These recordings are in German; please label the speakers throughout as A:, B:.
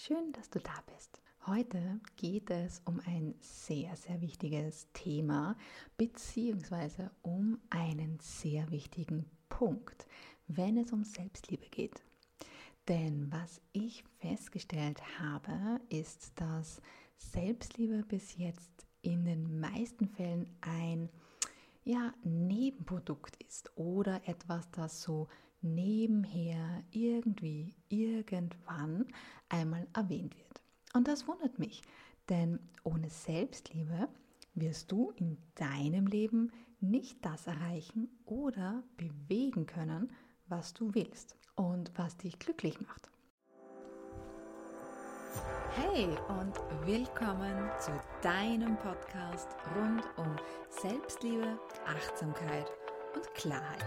A: schön, dass du da bist. Heute geht es um ein sehr, sehr wichtiges Thema, beziehungsweise um einen sehr wichtigen Punkt, wenn es um Selbstliebe geht. Denn was ich festgestellt habe, ist, dass Selbstliebe bis jetzt in den meisten Fällen ein ja, Nebenprodukt ist oder etwas, das so nebenher irgendwie irgendwann einmal erwähnt wird. Und das wundert mich, denn ohne Selbstliebe wirst du in deinem Leben nicht das erreichen oder bewegen können, was du willst und was dich glücklich macht. Hey und willkommen zu deinem Podcast rund um Selbstliebe, Achtsamkeit und Klarheit.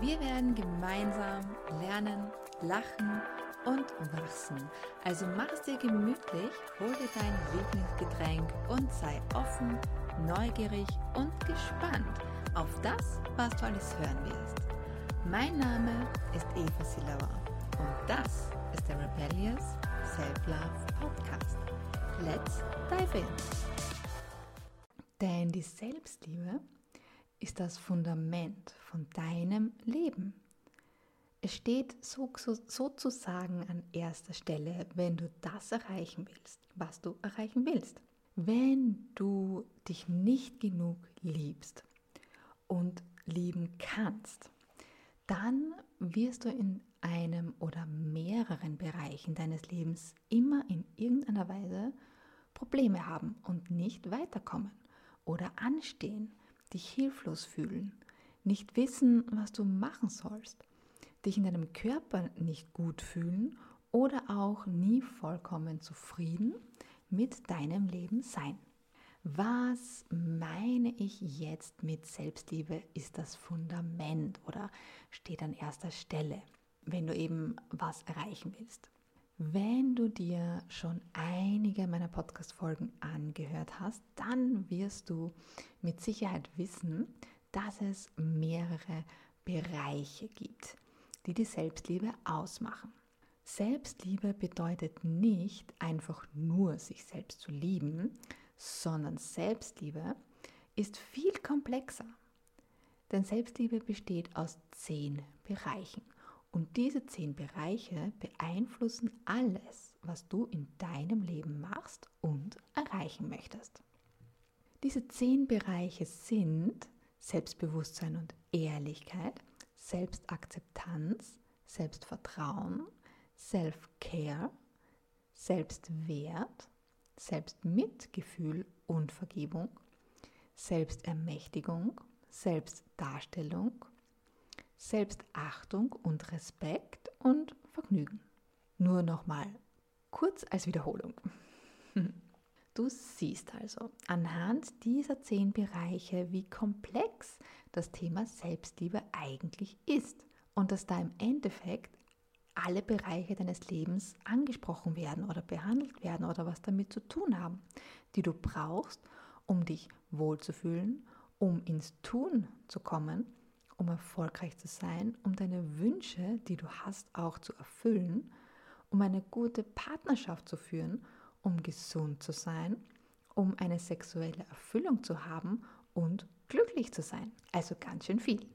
A: Wir werden gemeinsam lernen, lachen und wachsen. Also mach es dir gemütlich, hol dir dein Lieblingsgetränk und sei offen, neugierig und gespannt auf das, was du alles hören wirst. Mein Name ist Eva Silauer und das ist der Rebellious Self-Love Podcast. Let's dive in! Denn die Selbstliebe ist das Fundament von deinem Leben. Es steht so, so, sozusagen an erster Stelle, wenn du das erreichen willst, was du erreichen willst. Wenn du dich nicht genug liebst und lieben kannst, dann wirst du in einem oder mehreren Bereichen deines Lebens immer in irgendeiner Weise Probleme haben und nicht weiterkommen oder anstehen dich hilflos fühlen, nicht wissen, was du machen sollst, dich in deinem Körper nicht gut fühlen oder auch nie vollkommen zufrieden mit deinem Leben sein. Was meine ich jetzt mit Selbstliebe ist das Fundament oder steht an erster Stelle, wenn du eben was erreichen willst. Wenn du dir schon einige meiner Podcast-Folgen angehört hast, dann wirst du mit Sicherheit wissen, dass es mehrere Bereiche gibt, die die Selbstliebe ausmachen. Selbstliebe bedeutet nicht einfach nur sich selbst zu lieben, sondern Selbstliebe ist viel komplexer. Denn Selbstliebe besteht aus zehn Bereichen. Und diese zehn Bereiche beeinflussen alles, was du in deinem Leben machst und erreichen möchtest. Diese zehn Bereiche sind Selbstbewusstsein und Ehrlichkeit, Selbstakzeptanz, Selbstvertrauen, Self-Care, Selbstwert, Selbstmitgefühl und Vergebung, Selbstermächtigung, Selbstdarstellung, Selbstachtung und Respekt und Vergnügen. Nur nochmal kurz als Wiederholung. Du siehst also anhand dieser zehn Bereiche, wie komplex das Thema Selbstliebe eigentlich ist und dass da im Endeffekt alle Bereiche deines Lebens angesprochen werden oder behandelt werden oder was damit zu tun haben, die du brauchst, um dich wohlzufühlen, um ins Tun zu kommen um erfolgreich zu sein, um deine Wünsche, die du hast, auch zu erfüllen, um eine gute Partnerschaft zu führen, um gesund zu sein, um eine sexuelle Erfüllung zu haben und glücklich zu sein. Also ganz schön viel.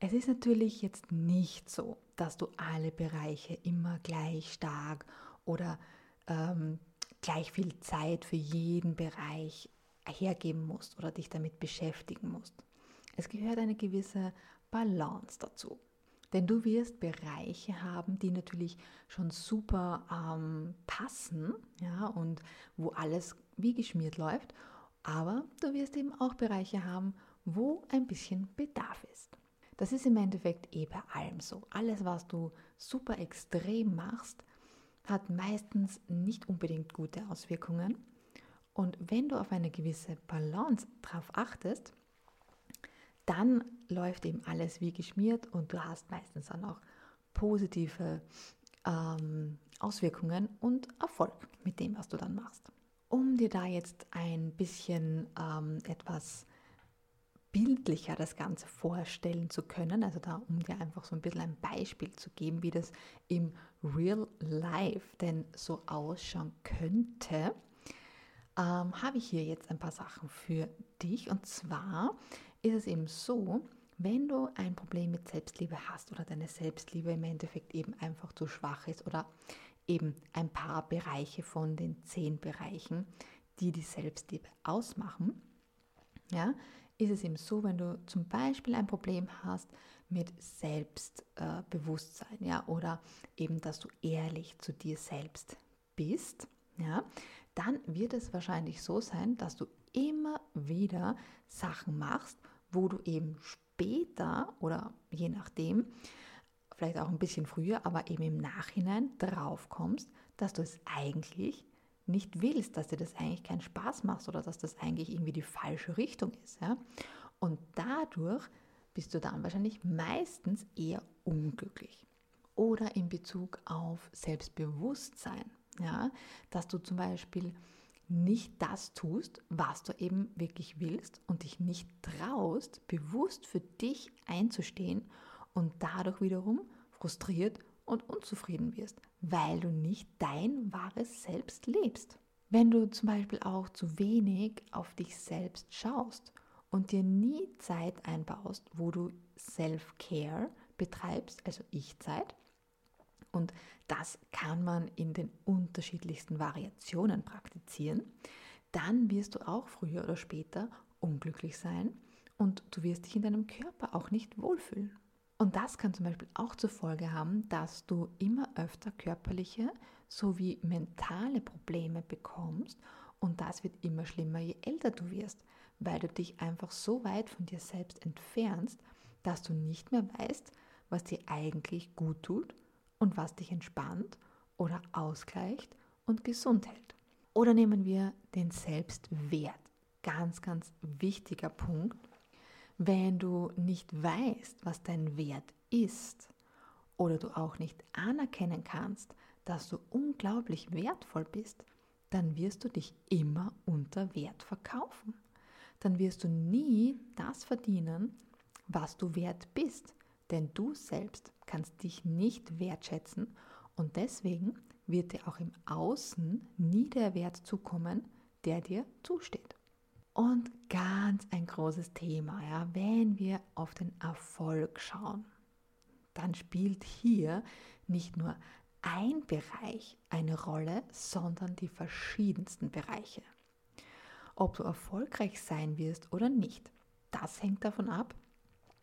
A: Es ist natürlich jetzt nicht so, dass du alle Bereiche immer gleich stark oder ähm, gleich viel Zeit für jeden Bereich hergeben musst oder dich damit beschäftigen musst. Es gehört eine gewisse Balance dazu. Denn du wirst Bereiche haben, die natürlich schon super ähm, passen, ja, und wo alles wie geschmiert läuft. Aber du wirst eben auch Bereiche haben, wo ein bisschen Bedarf ist. Das ist im Endeffekt eh bei allem so. Alles, was du super extrem machst, hat meistens nicht unbedingt gute Auswirkungen. Und wenn du auf eine gewisse Balance drauf achtest, dann läuft eben alles wie geschmiert und du hast meistens auch noch positive ähm, Auswirkungen und Erfolg mit dem, was du dann machst. Um dir da jetzt ein bisschen ähm, etwas bildlicher das Ganze vorstellen zu können, also da, um dir einfach so ein bisschen ein Beispiel zu geben, wie das im Real Life denn so ausschauen könnte, ähm, habe ich hier jetzt ein paar Sachen für dich. Und zwar ist es eben so, wenn du ein Problem mit Selbstliebe hast oder deine Selbstliebe im Endeffekt eben einfach zu schwach ist oder eben ein paar Bereiche von den zehn Bereichen, die die Selbstliebe ausmachen, ja, ist es eben so, wenn du zum Beispiel ein Problem hast mit Selbstbewusstsein, ja, oder eben, dass du ehrlich zu dir selbst bist, ja, dann wird es wahrscheinlich so sein, dass du immer wieder Sachen machst, wo du eben später oder je nachdem, vielleicht auch ein bisschen früher, aber eben im Nachhinein drauf kommst, dass du es eigentlich nicht willst, dass dir das eigentlich keinen Spaß macht oder dass das eigentlich irgendwie die falsche Richtung ist. Ja? Und dadurch bist du dann wahrscheinlich meistens eher unglücklich. Oder in Bezug auf Selbstbewusstsein, ja? dass du zum Beispiel nicht das tust, was du eben wirklich willst und dich nicht traust, bewusst für dich einzustehen und dadurch wiederum frustriert und unzufrieden wirst, weil du nicht dein wahres Selbst lebst. Wenn du zum Beispiel auch zu wenig auf dich selbst schaust und dir nie Zeit einbaust, wo du Self-Care betreibst, also Ich-Zeit, und das kann man in den unterschiedlichsten Variationen praktizieren, dann wirst du auch früher oder später unglücklich sein und du wirst dich in deinem Körper auch nicht wohlfühlen. Und das kann zum Beispiel auch zur Folge haben, dass du immer öfter körperliche sowie mentale Probleme bekommst und das wird immer schlimmer, je älter du wirst, weil du dich einfach so weit von dir selbst entfernst, dass du nicht mehr weißt, was dir eigentlich gut tut und was dich entspannt oder ausgleicht und gesund hält. Oder nehmen wir den Selbstwert. Ganz, ganz wichtiger Punkt. Wenn du nicht weißt, was dein Wert ist oder du auch nicht anerkennen kannst, dass du unglaublich wertvoll bist, dann wirst du dich immer unter Wert verkaufen. Dann wirst du nie das verdienen, was du wert bist, denn du selbst kannst dich nicht wertschätzen und deswegen wird dir auch im Außen nie der Wert zukommen, der dir zusteht. Und ganz ein großes Thema, ja, wenn wir auf den Erfolg schauen, dann spielt hier nicht nur ein Bereich eine Rolle, sondern die verschiedensten Bereiche. Ob du erfolgreich sein wirst oder nicht, das hängt davon ab,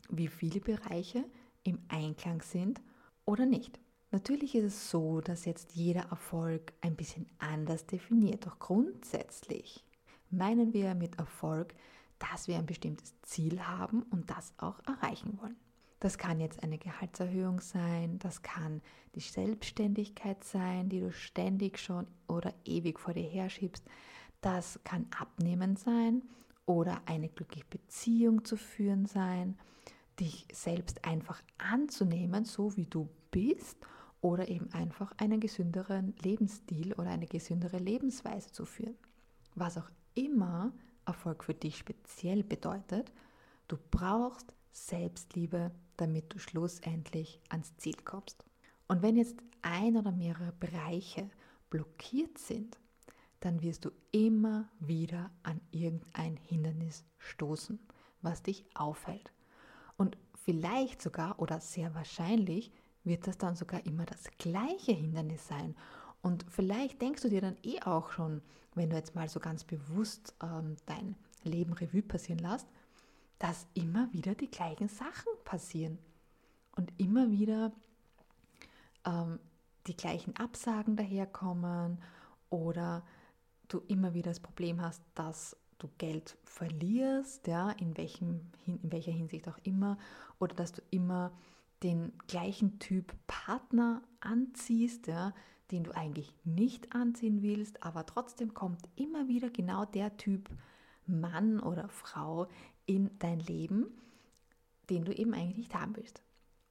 A: wie viele Bereiche im Einklang sind oder nicht. Natürlich ist es so, dass jetzt jeder Erfolg ein bisschen anders definiert, doch grundsätzlich meinen wir mit Erfolg, dass wir ein bestimmtes Ziel haben und das auch erreichen wollen. Das kann jetzt eine Gehaltserhöhung sein, das kann die Selbstständigkeit sein, die du ständig schon oder ewig vor dir herschiebst, das kann Abnehmen sein oder eine glückliche Beziehung zu führen sein, dich selbst einfach anzunehmen, so wie du bist, oder eben einfach einen gesünderen Lebensstil oder eine gesündere Lebensweise zu führen. Was auch immer Erfolg für dich speziell bedeutet, du brauchst Selbstliebe, damit du schlussendlich ans Ziel kommst. Und wenn jetzt ein oder mehrere Bereiche blockiert sind, dann wirst du immer wieder an irgendein Hindernis stoßen, was dich aufhält. Vielleicht sogar oder sehr wahrscheinlich wird das dann sogar immer das gleiche Hindernis sein. Und vielleicht denkst du dir dann eh auch schon, wenn du jetzt mal so ganz bewusst ähm, dein Leben Revue passieren lässt, dass immer wieder die gleichen Sachen passieren und immer wieder ähm, die gleichen Absagen daherkommen oder du immer wieder das Problem hast, dass du Geld verlierst, ja, in, welchem, in welcher Hinsicht auch immer, oder dass du immer den gleichen Typ Partner anziehst, ja, den du eigentlich nicht anziehen willst, aber trotzdem kommt immer wieder genau der Typ Mann oder Frau in dein Leben, den du eben eigentlich nicht haben willst.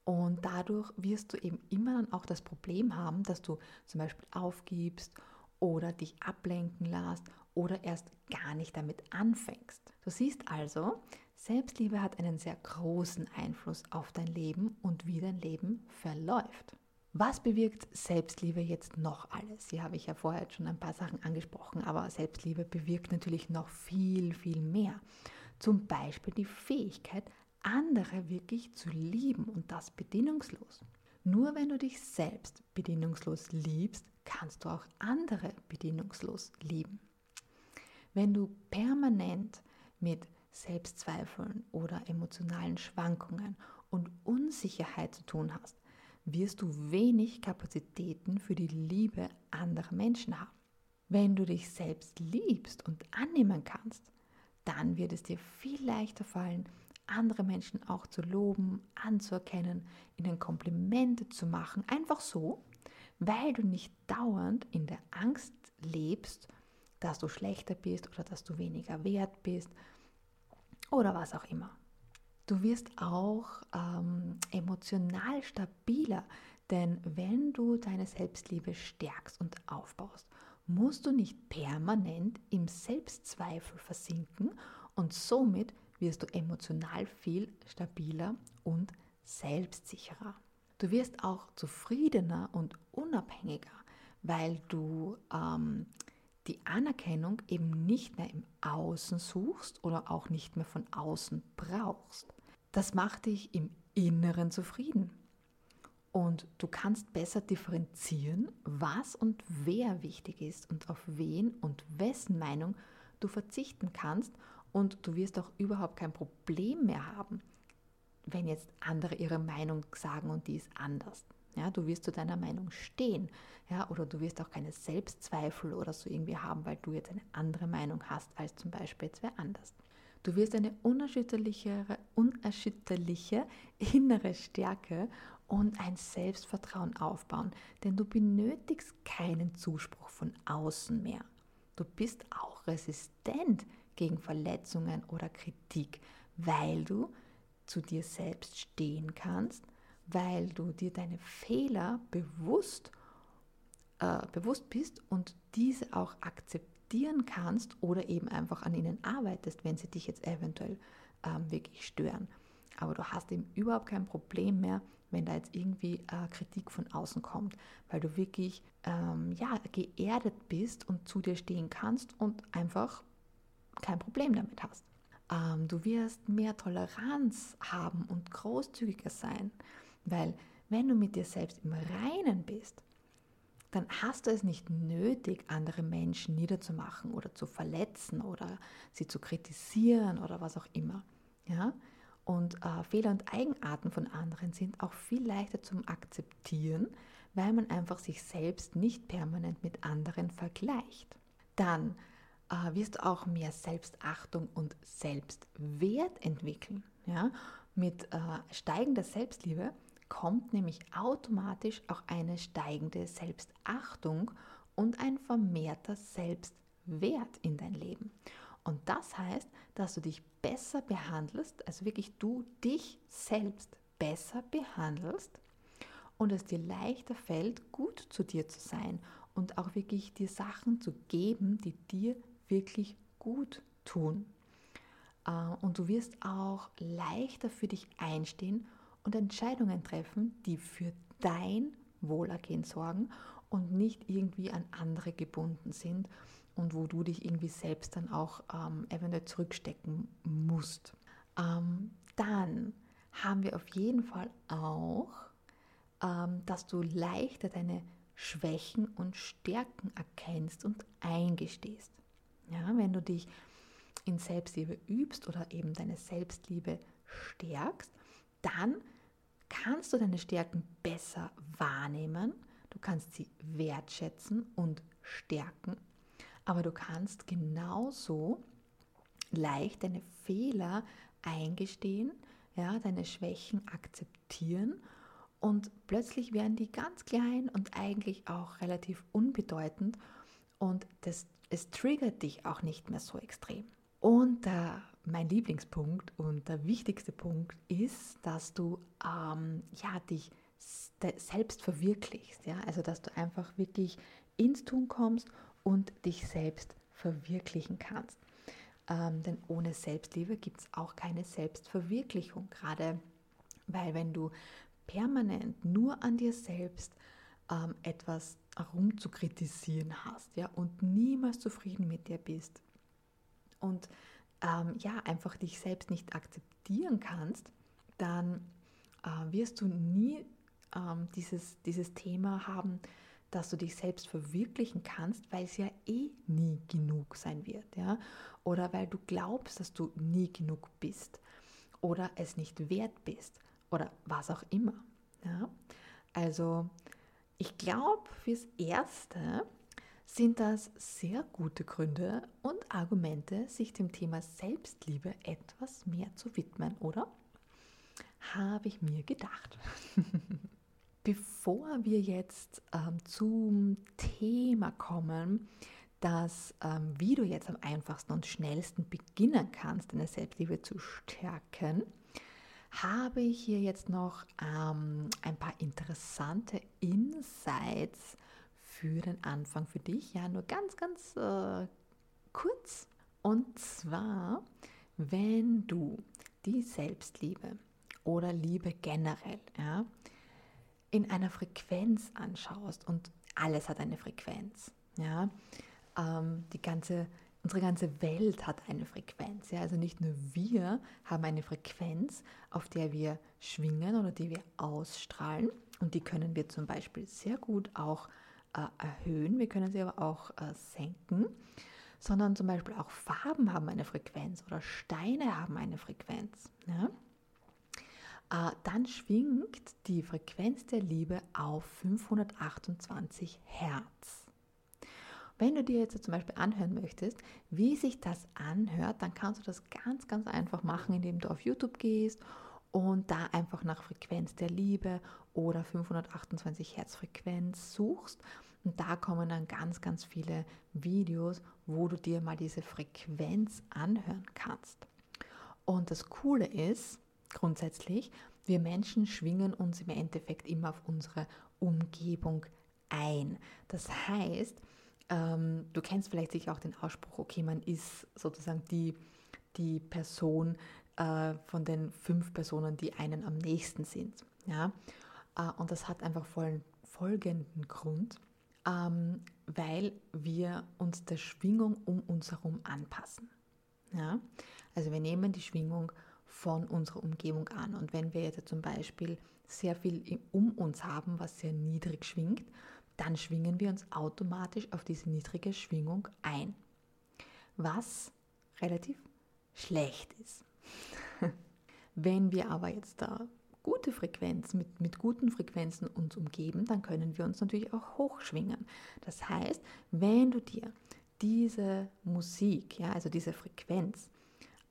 A: Und dadurch wirst du eben immer dann auch das Problem haben, dass du zum Beispiel aufgibst oder dich ablenken lässt oder erst gar nicht damit anfängst. Du siehst also, Selbstliebe hat einen sehr großen Einfluss auf dein Leben und wie dein Leben verläuft. Was bewirkt Selbstliebe jetzt noch alles? Hier habe ich ja vorher schon ein paar Sachen angesprochen, aber Selbstliebe bewirkt natürlich noch viel, viel mehr. Zum Beispiel die Fähigkeit, andere wirklich zu lieben und das bedingungslos. Nur wenn du dich selbst bedingungslos liebst, kannst du auch andere bedingungslos lieben. Wenn du permanent mit Selbstzweifeln oder emotionalen Schwankungen und Unsicherheit zu tun hast, wirst du wenig Kapazitäten für die Liebe anderer Menschen haben. Wenn du dich selbst liebst und annehmen kannst, dann wird es dir viel leichter fallen, andere Menschen auch zu loben, anzuerkennen, ihnen Komplimente zu machen, einfach so, weil du nicht dauernd in der Angst lebst, dass du schlechter bist oder dass du weniger wert bist oder was auch immer. Du wirst auch ähm, emotional stabiler, denn wenn du deine Selbstliebe stärkst und aufbaust, musst du nicht permanent im Selbstzweifel versinken und somit wirst du emotional viel stabiler und selbstsicherer. Du wirst auch zufriedener und unabhängiger, weil du ähm, die Anerkennung eben nicht mehr im Außen suchst oder auch nicht mehr von außen brauchst. Das macht dich im Inneren zufrieden. Und du kannst besser differenzieren, was und wer wichtig ist und auf wen und wessen Meinung du verzichten kannst. Und du wirst auch überhaupt kein Problem mehr haben, wenn jetzt andere ihre Meinung sagen und die ist anders. Ja, du wirst zu deiner Meinung stehen. Ja, oder du wirst auch keine Selbstzweifel oder so irgendwie haben, weil du jetzt eine andere Meinung hast als zum Beispiel jetzt wer anders. Du wirst eine unerschütterliche, unerschütterliche innere Stärke und ein Selbstvertrauen aufbauen, denn du benötigst keinen Zuspruch von außen mehr. Du bist auch resistent gegen Verletzungen oder Kritik, weil du zu dir selbst stehen kannst weil du dir deine Fehler bewusst, äh, bewusst bist und diese auch akzeptieren kannst oder eben einfach an ihnen arbeitest, wenn sie dich jetzt eventuell ähm, wirklich stören. Aber du hast eben überhaupt kein Problem mehr, wenn da jetzt irgendwie äh, Kritik von außen kommt, weil du wirklich ähm, ja, geerdet bist und zu dir stehen kannst und einfach kein Problem damit hast. Ähm, du wirst mehr Toleranz haben und großzügiger sein. Weil wenn du mit dir selbst im Reinen bist, dann hast du es nicht nötig, andere Menschen niederzumachen oder zu verletzen oder sie zu kritisieren oder was auch immer. Ja? Und äh, Fehler und Eigenarten von anderen sind auch viel leichter zum Akzeptieren, weil man einfach sich selbst nicht permanent mit anderen vergleicht. Dann äh, wirst du auch mehr Selbstachtung und Selbstwert entwickeln. Ja? Mit äh, steigender Selbstliebe kommt nämlich automatisch auch eine steigende Selbstachtung und ein vermehrter Selbstwert in dein Leben. Und das heißt, dass du dich besser behandelst, also wirklich du dich selbst besser behandelst und es dir leichter fällt, gut zu dir zu sein und auch wirklich dir Sachen zu geben, die dir wirklich gut tun. Äh, und du wirst auch leichter für dich einstehen und Entscheidungen treffen, die für dein Wohlergehen sorgen und nicht irgendwie an andere gebunden sind und wo du dich irgendwie selbst dann auch ähm, eventuell zurückstecken musst. Ähm, dann haben wir auf jeden Fall auch, ähm, dass du leichter deine Schwächen und Stärken erkennst und eingestehst. Ja, wenn du dich in Selbstliebe übst oder eben deine Selbstliebe stärkst, dann kannst du deine Stärken besser wahrnehmen, du kannst sie wertschätzen und stärken, aber du kannst genauso leicht deine Fehler eingestehen, ja, deine Schwächen akzeptieren und plötzlich werden die ganz klein und eigentlich auch relativ unbedeutend und das, es triggert dich auch nicht mehr so extrem. Und der mein Lieblingspunkt und der wichtigste Punkt ist, dass du ähm, ja, dich selbst verwirklichst. Ja? Also, dass du einfach wirklich ins Tun kommst und dich selbst verwirklichen kannst. Ähm, denn ohne Selbstliebe gibt es auch keine Selbstverwirklichung. Gerade weil wenn du permanent nur an dir selbst ähm, etwas herumzukritisieren hast ja, und niemals zufrieden mit dir bist und ähm, ja, einfach dich selbst nicht akzeptieren kannst, dann äh, wirst du nie ähm, dieses, dieses Thema haben, dass du dich selbst verwirklichen kannst, weil es ja eh nie genug sein wird, ja? Oder weil du glaubst, dass du nie genug bist oder es nicht wert bist oder was auch immer. Ja? Also ich glaube, fürs Erste sind das sehr gute Gründe und Argumente, sich dem Thema Selbstliebe etwas mehr zu widmen, oder? Habe ich mir gedacht. Bevor wir jetzt ähm, zum Thema kommen, dass ähm, wie du jetzt am einfachsten und schnellsten beginnen kannst, deine Selbstliebe zu stärken, habe ich hier jetzt noch ähm, ein paar interessante Insights für den Anfang für dich. Ja, nur ganz, ganz äh, kurz. Und zwar, wenn du die Selbstliebe oder Liebe generell ja, in einer Frequenz anschaust und alles hat eine Frequenz. Ja, ähm, die ganze Unsere ganze Welt hat eine Frequenz. Ja? Also nicht nur wir haben eine Frequenz, auf der wir schwingen oder die wir ausstrahlen. Und die können wir zum Beispiel sehr gut auch erhöhen. Wir können sie aber auch äh, senken. Sondern zum Beispiel auch Farben haben eine Frequenz oder Steine haben eine Frequenz. Ja? Äh, dann schwingt die Frequenz der Liebe auf 528 Hertz. Wenn du dir jetzt zum Beispiel anhören möchtest, wie sich das anhört, dann kannst du das ganz, ganz einfach machen, indem du auf YouTube gehst und da einfach nach Frequenz der Liebe oder 528 Hertz Frequenz suchst. Und da kommen dann ganz, ganz viele Videos, wo du dir mal diese Frequenz anhören kannst. Und das Coole ist, grundsätzlich, wir Menschen schwingen uns im Endeffekt immer auf unsere Umgebung ein. Das heißt, ähm, du kennst vielleicht sicher auch den Ausspruch, okay, man ist sozusagen die, die Person äh, von den fünf Personen, die einen am nächsten sind. Ja? Äh, und das hat einfach voll, folgenden Grund, ähm, weil wir uns der Schwingung um uns herum anpassen. Ja? Also wir nehmen die Schwingung von unserer Umgebung an. Und wenn wir jetzt zum Beispiel sehr viel um uns haben, was sehr niedrig schwingt, dann schwingen wir uns automatisch auf diese niedrige Schwingung ein, was relativ schlecht ist. Wenn wir aber jetzt da gute Frequenzen, mit, mit guten Frequenzen uns umgeben, dann können wir uns natürlich auch hochschwingen. Das heißt, wenn du dir diese Musik, ja, also diese Frequenz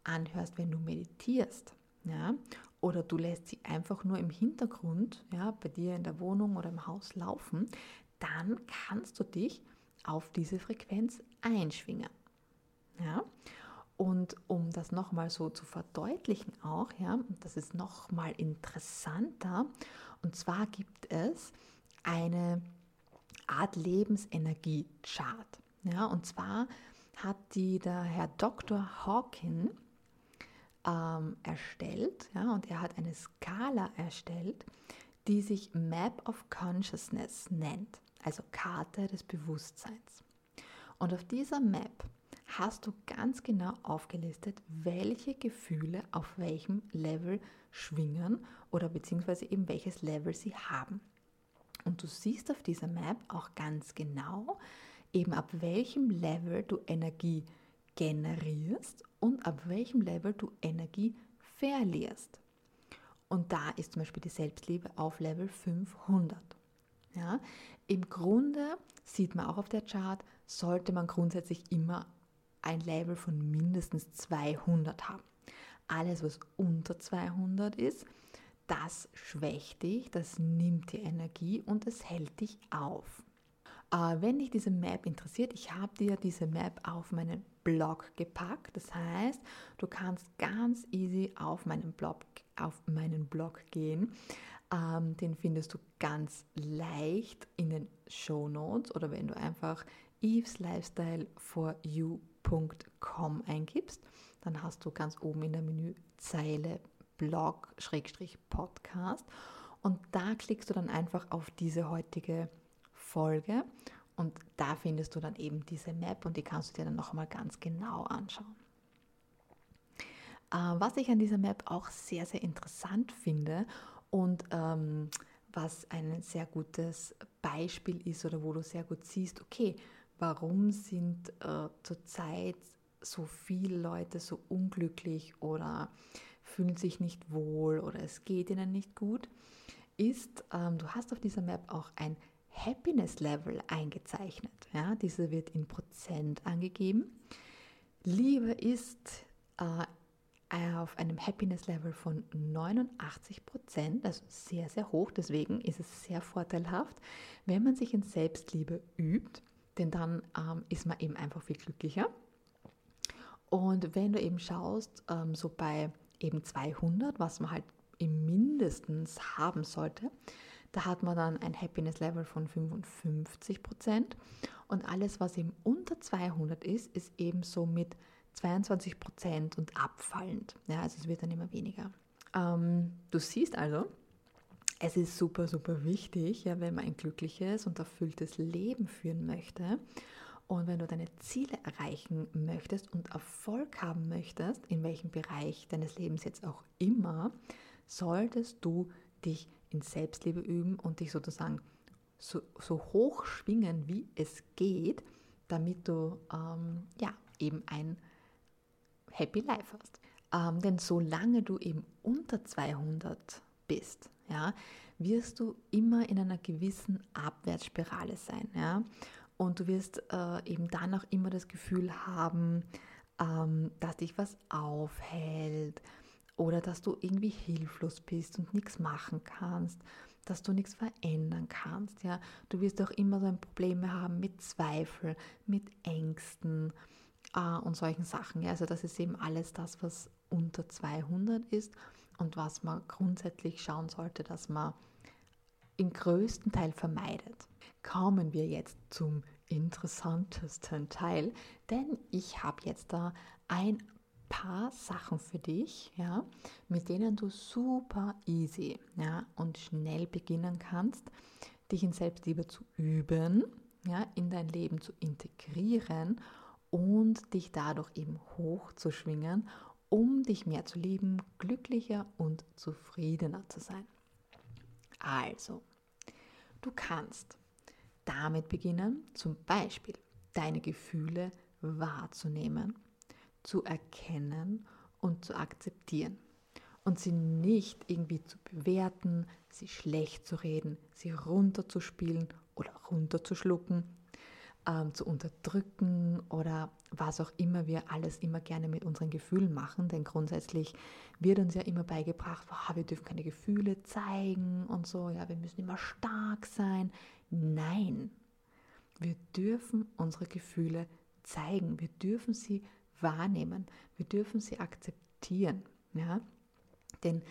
A: anhörst, wenn du meditierst, ja, oder du lässt sie einfach nur im Hintergrund, ja, bei dir in der Wohnung oder im Haus laufen, dann kannst du dich auf diese Frequenz einschwingen. Ja? Und um das nochmal so zu verdeutlichen auch, ja, das ist nochmal interessanter, und zwar gibt es eine Art Lebensenergie-Chart. Ja, und zwar hat die der Herr Dr. Hawking ähm, erstellt, ja, und er hat eine Skala erstellt, die sich Map of Consciousness nennt also Karte des Bewusstseins. Und auf dieser Map hast du ganz genau aufgelistet, welche Gefühle auf welchem Level schwingen oder beziehungsweise eben welches Level sie haben. Und du siehst auf dieser Map auch ganz genau, eben ab welchem Level du Energie generierst und ab welchem Level du Energie verlierst. Und da ist zum Beispiel die Selbstliebe auf Level 500. Ja, Im Grunde sieht man auch auf der Chart, sollte man grundsätzlich immer ein Level von mindestens 200 haben. Alles, was unter 200 ist, das schwächt dich, das nimmt dir Energie und es hält dich auf. Äh, wenn dich diese Map interessiert, ich habe dir diese Map auf meinen Blog gepackt. Das heißt, du kannst ganz easy auf meinen Blog, auf meinen Blog gehen. Ähm, den findest du ganz leicht in den Show Notes oder wenn du einfach eveslifestyleforyou.com eingibst, dann hast du ganz oben in der Menüzeile Blog-Podcast und da klickst du dann einfach auf diese heutige Folge und da findest du dann eben diese Map und die kannst du dir dann nochmal ganz genau anschauen. Äh, was ich an dieser Map auch sehr, sehr interessant finde und ähm, was ein sehr gutes Beispiel ist oder wo du sehr gut siehst, okay, warum sind äh, zurzeit so viele Leute so unglücklich oder fühlen sich nicht wohl oder es geht ihnen nicht gut, ist, ähm, du hast auf dieser Map auch ein Happiness Level eingezeichnet. Ja, diese wird in Prozent angegeben. Liebe ist äh, auf einem Happiness Level von 89 Prozent, also sehr, sehr hoch. Deswegen ist es sehr vorteilhaft, wenn man sich in Selbstliebe übt, denn dann ähm, ist man eben einfach viel glücklicher. Und wenn du eben schaust, ähm, so bei eben 200, was man halt im mindestens haben sollte, da hat man dann ein Happiness Level von 55 Prozent. Und alles, was eben unter 200 ist, ist eben so mit 22 Prozent und abfallend. Ja, also es wird dann immer weniger. Ähm, du siehst also, es ist super, super wichtig, ja, wenn man ein glückliches und erfülltes Leben führen möchte. Und wenn du deine Ziele erreichen möchtest und Erfolg haben möchtest, in welchem Bereich deines Lebens jetzt auch immer, solltest du dich in Selbstliebe üben und dich sozusagen so, so hoch schwingen, wie es geht, damit du ähm, ja, eben ein Happy Life hast. Ähm, denn solange du eben unter 200 bist, ja, wirst du immer in einer gewissen Abwärtsspirale sein. Ja? Und du wirst äh, eben dann auch immer das Gefühl haben, ähm, dass dich was aufhält oder dass du irgendwie hilflos bist und nichts machen kannst, dass du nichts verändern kannst. Ja? Du wirst auch immer so ein Problem haben mit Zweifel, mit Ängsten äh, und solchen Sachen. Ja? Also das ist eben alles das, was unter 200 ist und was man grundsätzlich schauen sollte, dass man im größten Teil vermeidet. Kommen wir jetzt zum interessantesten Teil, denn ich habe jetzt da ein paar Sachen für dich, ja, mit denen du super easy ja, und schnell beginnen kannst, dich in Selbstliebe zu üben, ja, in dein Leben zu integrieren und dich dadurch eben hoch zu schwingen, um dich mehr zu lieben, glücklicher und zufriedener zu sein. Also, du kannst damit beginnen, zum Beispiel deine Gefühle wahrzunehmen, zu erkennen und zu akzeptieren und sie nicht irgendwie zu bewerten, sie schlecht zu reden, sie runterzuspielen oder runterzuschlucken ähm, zu unterdrücken oder was auch immer wir alles immer gerne mit unseren Gefühlen machen. Denn grundsätzlich wird uns ja immer beigebracht, oh, wir dürfen keine Gefühle zeigen und so, ja, wir müssen immer stark sein. Nein, wir dürfen unsere Gefühle zeigen, wir dürfen sie wahrnehmen, wir dürfen sie akzeptieren. Ja? Denn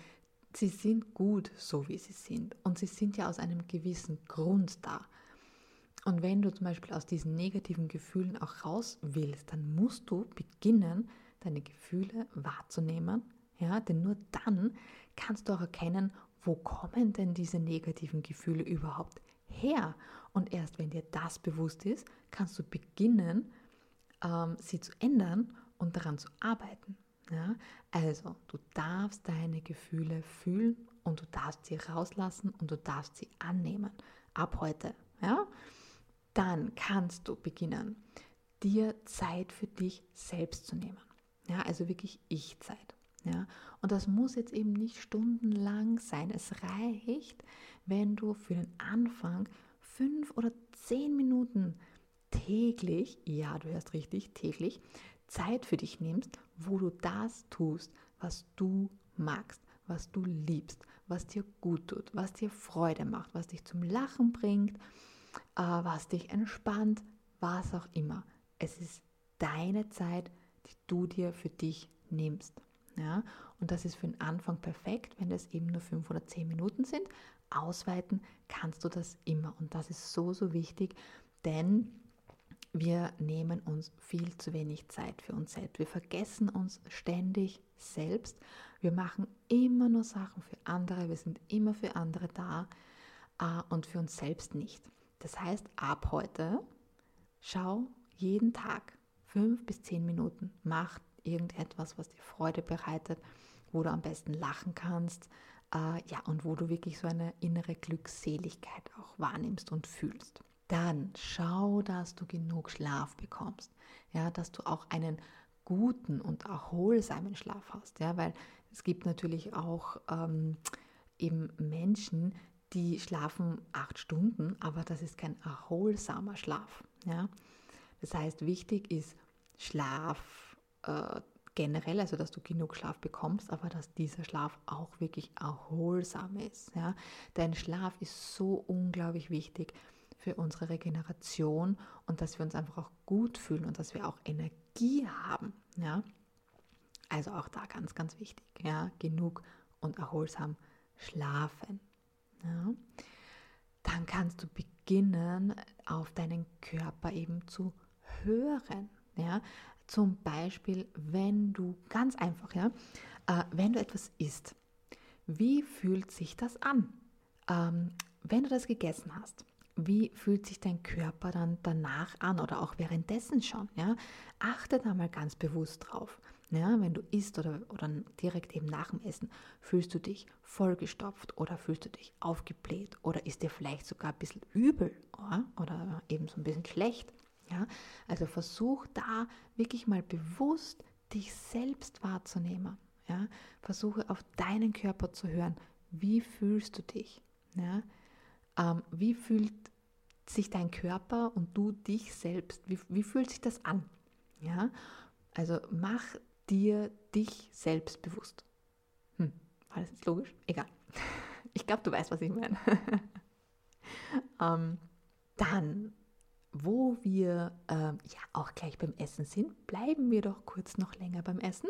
A: sie sind gut, so wie sie sind. Und sie sind ja aus einem gewissen Grund da. Und wenn du zum Beispiel aus diesen negativen Gefühlen auch raus willst, dann musst du beginnen, deine Gefühle wahrzunehmen. Ja, denn nur dann kannst du auch erkennen, wo kommen denn diese negativen Gefühle überhaupt her. Und erst wenn dir das bewusst ist, kannst du beginnen, ähm, sie zu ändern und daran zu arbeiten. Ja? Also, du darfst deine Gefühle fühlen und du darfst sie rauslassen und du darfst sie annehmen. Ab heute. Ja? Dann kannst du beginnen, dir Zeit für dich selbst zu nehmen. Ja, also wirklich Ich-Zeit. Ja, und das muss jetzt eben nicht stundenlang sein. Es reicht, wenn du für den Anfang fünf oder zehn Minuten täglich, ja, du hörst richtig, täglich, Zeit für dich nimmst, wo du das tust, was du magst, was du liebst, was dir gut tut, was dir Freude macht, was dich zum Lachen bringt, was dich entspannt, was auch immer. Es ist deine Zeit, die du dir für dich nimmst. Ja? Und das ist für den Anfang perfekt, wenn es eben nur fünf oder zehn Minuten sind. Ausweiten kannst du das immer. Und das ist so, so wichtig, denn wir nehmen uns viel zu wenig Zeit für uns selbst. Wir vergessen uns ständig selbst. Wir machen immer nur Sachen für andere. Wir sind immer für andere da äh, und für uns selbst nicht. Das heißt, ab heute schau jeden Tag fünf bis zehn Minuten. Mach irgendetwas, was dir Freude bereitet, wo du am besten lachen kannst. Äh, ja, und wo du wirklich so eine innere Glückseligkeit auch wahrnimmst und fühlst dann schau, dass du genug Schlaf bekommst. Ja, dass du auch einen guten und erholsamen Schlaf hast. Ja, weil es gibt natürlich auch ähm, eben Menschen, die schlafen acht Stunden, aber das ist kein erholsamer Schlaf. Ja? Das heißt, wichtig ist Schlaf äh, generell, also dass du genug Schlaf bekommst, aber dass dieser Schlaf auch wirklich erholsam ist. Ja? Dein Schlaf ist so unglaublich wichtig für unsere Regeneration und dass wir uns einfach auch gut fühlen und dass wir auch Energie haben. Ja? Also auch da ganz, ganz wichtig. Ja? Genug und erholsam schlafen. Ja? Dann kannst du beginnen, auf deinen Körper eben zu hören. Ja? Zum Beispiel, wenn du ganz einfach, ja, äh, wenn du etwas isst, wie fühlt sich das an? Ähm, wenn du das gegessen hast, wie fühlt sich dein Körper dann danach an oder auch währenddessen schon. Ja? Achte da mal ganz bewusst drauf. Ja, wenn du isst oder, oder direkt eben nach dem Essen, fühlst du dich vollgestopft oder fühlst du dich aufgebläht oder ist dir vielleicht sogar ein bisschen übel oder, oder eben so ein bisschen schlecht. Ja? Also versuch da wirklich mal bewusst dich selbst wahrzunehmen. Ja? Versuche auf deinen Körper zu hören. Wie fühlst du dich? Ja? Ähm, wie fühlt sich dein Körper und du dich selbst, wie, wie fühlt sich das an? Ja, also mach dir dich selbst bewusst. Hm, war das jetzt logisch? Egal. Ich glaube, du weißt, was ich meine. ähm, dann, wo wir ähm, ja auch gleich beim Essen sind, bleiben wir doch kurz noch länger beim Essen.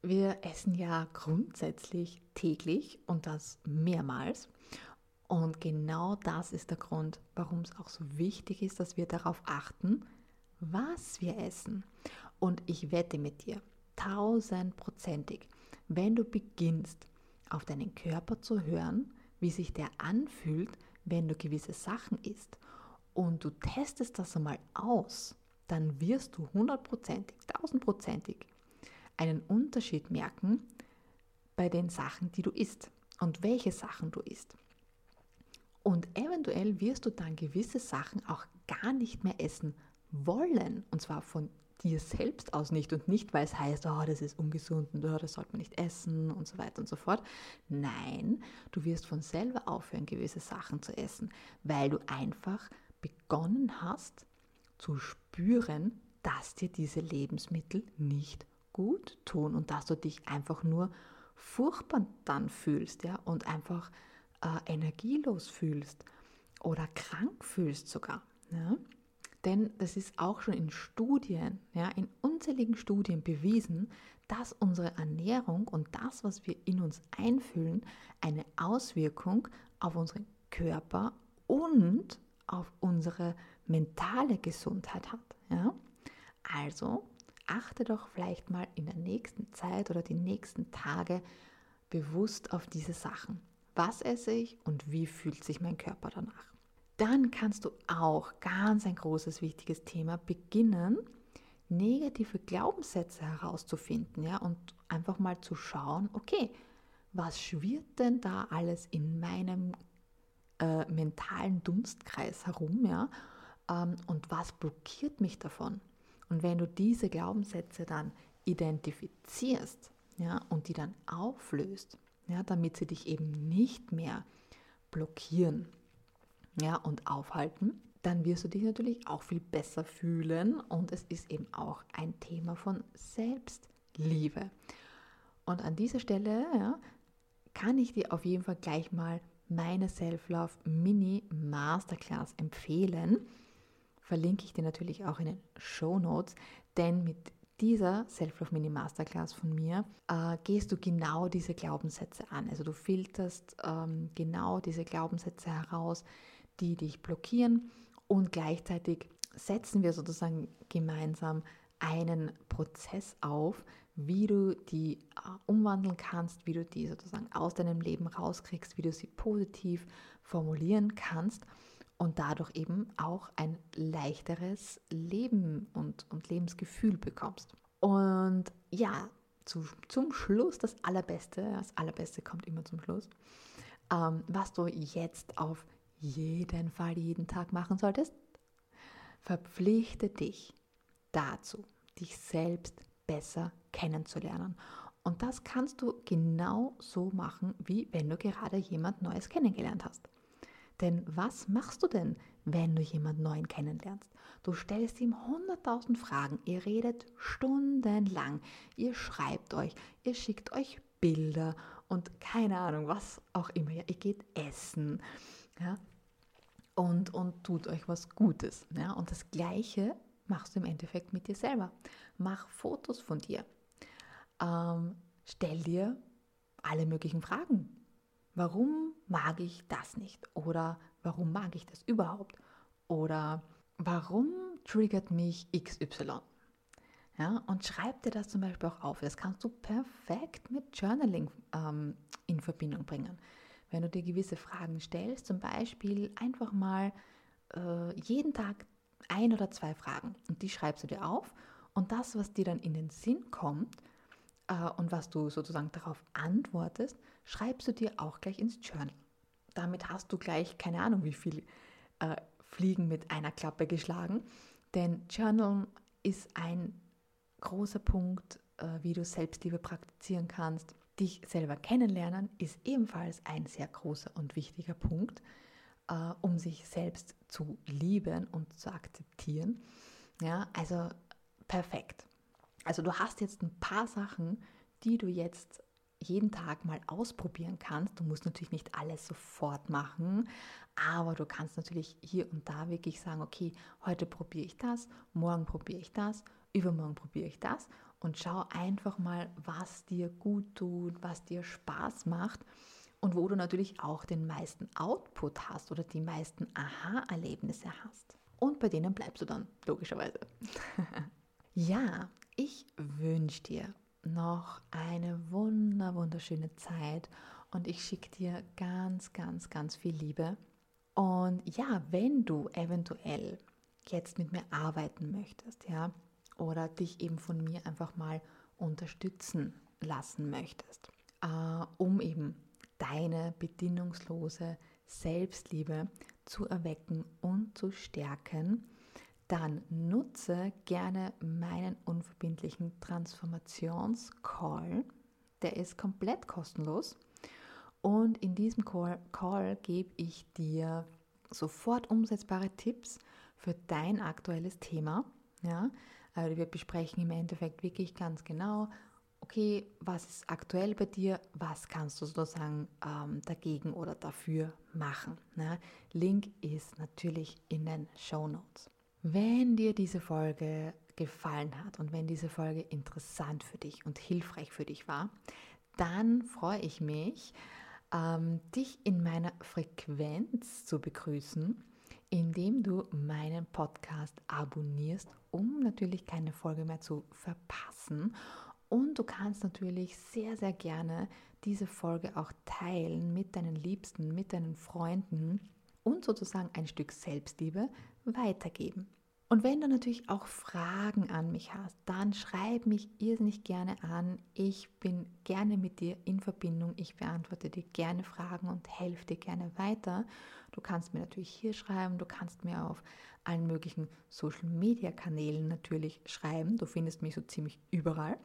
A: Wir essen ja grundsätzlich täglich und das mehrmals. Und genau das ist der Grund, warum es auch so wichtig ist, dass wir darauf achten, was wir essen. Und ich wette mit dir, tausendprozentig, wenn du beginnst, auf deinen Körper zu hören, wie sich der anfühlt, wenn du gewisse Sachen isst, und du testest das einmal aus, dann wirst du hundertprozentig, tausendprozentig einen Unterschied merken bei den Sachen, die du isst und welche Sachen du isst. Und eventuell wirst du dann gewisse Sachen auch gar nicht mehr essen wollen. Und zwar von dir selbst aus nicht und nicht, weil es heißt, oh, das ist ungesund und oh, das sollte man nicht essen und so weiter und so fort. Nein, du wirst von selber aufhören, gewisse Sachen zu essen, weil du einfach begonnen hast zu spüren, dass dir diese Lebensmittel nicht gut tun und dass du dich einfach nur furchtbar dann fühlst, ja, und einfach äh, energielos fühlst oder krank fühlst sogar. Ja? Denn das ist auch schon in Studien, ja, in unzähligen Studien bewiesen, dass unsere Ernährung und das, was wir in uns einfüllen, eine Auswirkung auf unseren Körper und auf unsere mentale Gesundheit hat. Ja? Also achte doch vielleicht mal in der nächsten Zeit oder die nächsten Tage bewusst auf diese Sachen. Was esse ich und wie fühlt sich mein Körper danach? Dann kannst du auch ganz ein großes, wichtiges Thema beginnen, negative Glaubenssätze herauszufinden, ja, und einfach mal zu schauen, okay, was schwirrt denn da alles in meinem äh, mentalen Dunstkreis herum, ja, ähm, und was blockiert mich davon? Und wenn du diese Glaubenssätze dann identifizierst, ja, und die dann auflöst, ja, damit sie dich eben nicht mehr blockieren ja, und aufhalten, dann wirst du dich natürlich auch viel besser fühlen und es ist eben auch ein Thema von Selbstliebe. Und an dieser Stelle ja, kann ich dir auf jeden Fall gleich mal meine Self-Love Mini Masterclass empfehlen. Verlinke ich dir natürlich auch in den Show Notes, denn mit dieser Self-Love Mini Masterclass von mir äh, gehst du genau diese Glaubenssätze an. Also du filterst ähm, genau diese Glaubenssätze heraus, die dich blockieren und gleichzeitig setzen wir sozusagen gemeinsam einen Prozess auf, wie du die äh, umwandeln kannst, wie du die sozusagen aus deinem Leben rauskriegst, wie du sie positiv formulieren kannst und dadurch eben auch ein leichteres Leben und, und Lebensgefühl bekommst. Und ja, zu, zum Schluss das Allerbeste, das Allerbeste kommt immer zum Schluss, ähm, was du jetzt auf jeden Fall jeden Tag machen solltest, verpflichte dich dazu, dich selbst besser kennenzulernen. Und das kannst du genau so machen, wie wenn du gerade jemand Neues kennengelernt hast. Denn was machst du denn, wenn du jemand Neuen kennenlernst? Du stellst ihm 100.000 Fragen, ihr redet stundenlang, ihr schreibt euch, ihr schickt euch Bilder und keine Ahnung, was auch immer. Ihr geht essen ja, und, und tut euch was Gutes. Ja, und das Gleiche machst du im Endeffekt mit dir selber. Mach Fotos von dir. Ähm, stell dir alle möglichen Fragen. Warum mag ich das nicht? Oder warum mag ich das überhaupt? Oder warum triggert mich XY? Ja, und schreib dir das zum Beispiel auch auf. Das kannst du perfekt mit Journaling ähm, in Verbindung bringen. Wenn du dir gewisse Fragen stellst, zum Beispiel einfach mal äh, jeden Tag ein oder zwei Fragen und die schreibst du dir auf und das, was dir dann in den Sinn kommt äh, und was du sozusagen darauf antwortest, schreibst du dir auch gleich ins Journal. Damit hast du gleich keine Ahnung, wie viel äh, Fliegen mit einer Klappe geschlagen, denn Journal ist ein großer Punkt, äh, wie du Selbstliebe praktizieren kannst. Dich selber kennenlernen ist ebenfalls ein sehr großer und wichtiger Punkt äh, um sich selbst zu lieben und zu akzeptieren. Ja, also perfekt. Also du hast jetzt ein paar Sachen, die du jetzt jeden Tag mal ausprobieren kannst. Du musst natürlich nicht alles sofort machen, aber du kannst natürlich hier und da wirklich sagen, okay, heute probiere ich das, morgen probiere ich das, übermorgen probiere ich das und schau einfach mal, was dir gut tut, was dir Spaß macht und wo du natürlich auch den meisten Output hast oder die meisten Aha-Erlebnisse hast. Und bei denen bleibst du dann, logischerweise. ja, ich wünsche dir noch eine wunder, wunderschöne Zeit und ich schicke dir ganz, ganz, ganz viel Liebe. Und ja, wenn du eventuell jetzt mit mir arbeiten möchtest, ja, oder dich eben von mir einfach mal unterstützen lassen möchtest, äh, um eben deine bedingungslose Selbstliebe zu erwecken und zu stärken, dann nutze gerne meinen unverbindlichen Transformationscall. Der ist komplett kostenlos. Und in diesem Call, Call gebe ich dir sofort umsetzbare Tipps für dein aktuelles Thema. Ja, also wir besprechen im Endeffekt wirklich ganz genau, okay, was ist aktuell bei dir, was kannst du sozusagen ähm, dagegen oder dafür machen. Ne? Link ist natürlich in den Show Notes. Wenn dir diese Folge gefallen hat und wenn diese Folge interessant für dich und hilfreich für dich war, dann freue ich mich, ähm, dich in meiner Frequenz zu begrüßen, indem du meinen Podcast abonnierst, um natürlich keine Folge mehr zu verpassen und du kannst natürlich sehr, sehr gerne diese Folge auch teilen mit deinen Liebsten, mit deinen Freunden und sozusagen ein Stück Selbstliebe weitergeben. Und wenn du natürlich auch Fragen an mich hast, dann schreib mich irrsinnig gerne an. Ich bin gerne mit dir in Verbindung. Ich beantworte dir gerne Fragen und helfe dir gerne weiter. Du kannst mir natürlich hier schreiben, du kannst mir auf allen möglichen Social-Media-Kanälen natürlich schreiben. Du findest mich so ziemlich überall.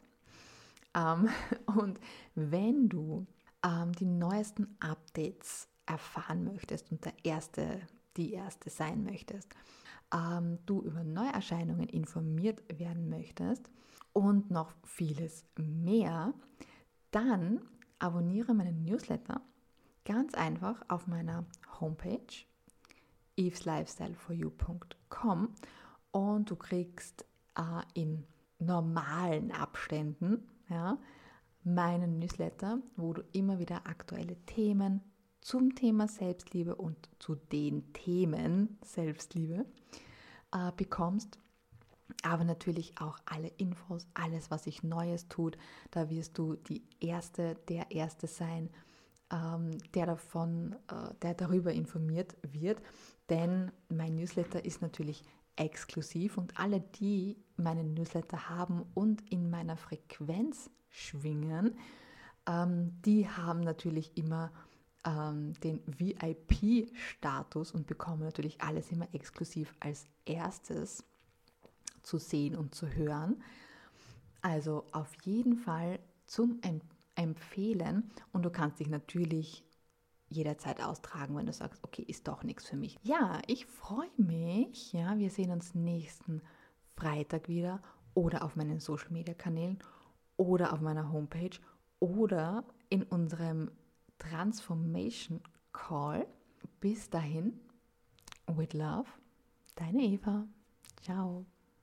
A: Ähm, und wenn du ähm, die neuesten Updates erfahren möchtest und der Erste, die Erste sein möchtest, ähm, du über Neuerscheinungen informiert werden möchtest und noch vieles mehr, dann abonniere meinen Newsletter ganz einfach auf meiner Homepage eveslifestyleforyou.com und du kriegst äh, in normalen Abständen ja, meinen Newsletter, wo du immer wieder aktuelle Themen zum Thema Selbstliebe und zu den Themen Selbstliebe äh, bekommst. Aber natürlich auch alle Infos, alles, was sich Neues tut. Da wirst du die Erste, der Erste sein, ähm, der davon, äh, der darüber informiert wird. Denn mein Newsletter ist natürlich exklusiv und alle, die meinen Newsletter haben und in meiner Frequenz schwingen, ähm, die haben natürlich immer ähm, den VIP-Status und bekommen natürlich alles immer exklusiv als erstes zu sehen und zu hören. Also auf jeden Fall zum Empfehlen und du kannst dich natürlich jederzeit austragen, wenn du sagst, okay, ist doch nichts für mich. Ja, ich freue mich. Ja, wir sehen uns nächsten Freitag wieder oder auf meinen Social Media Kanälen oder auf meiner Homepage oder in unserem Transformation Call. Bis dahin, with love, deine Eva. Ciao.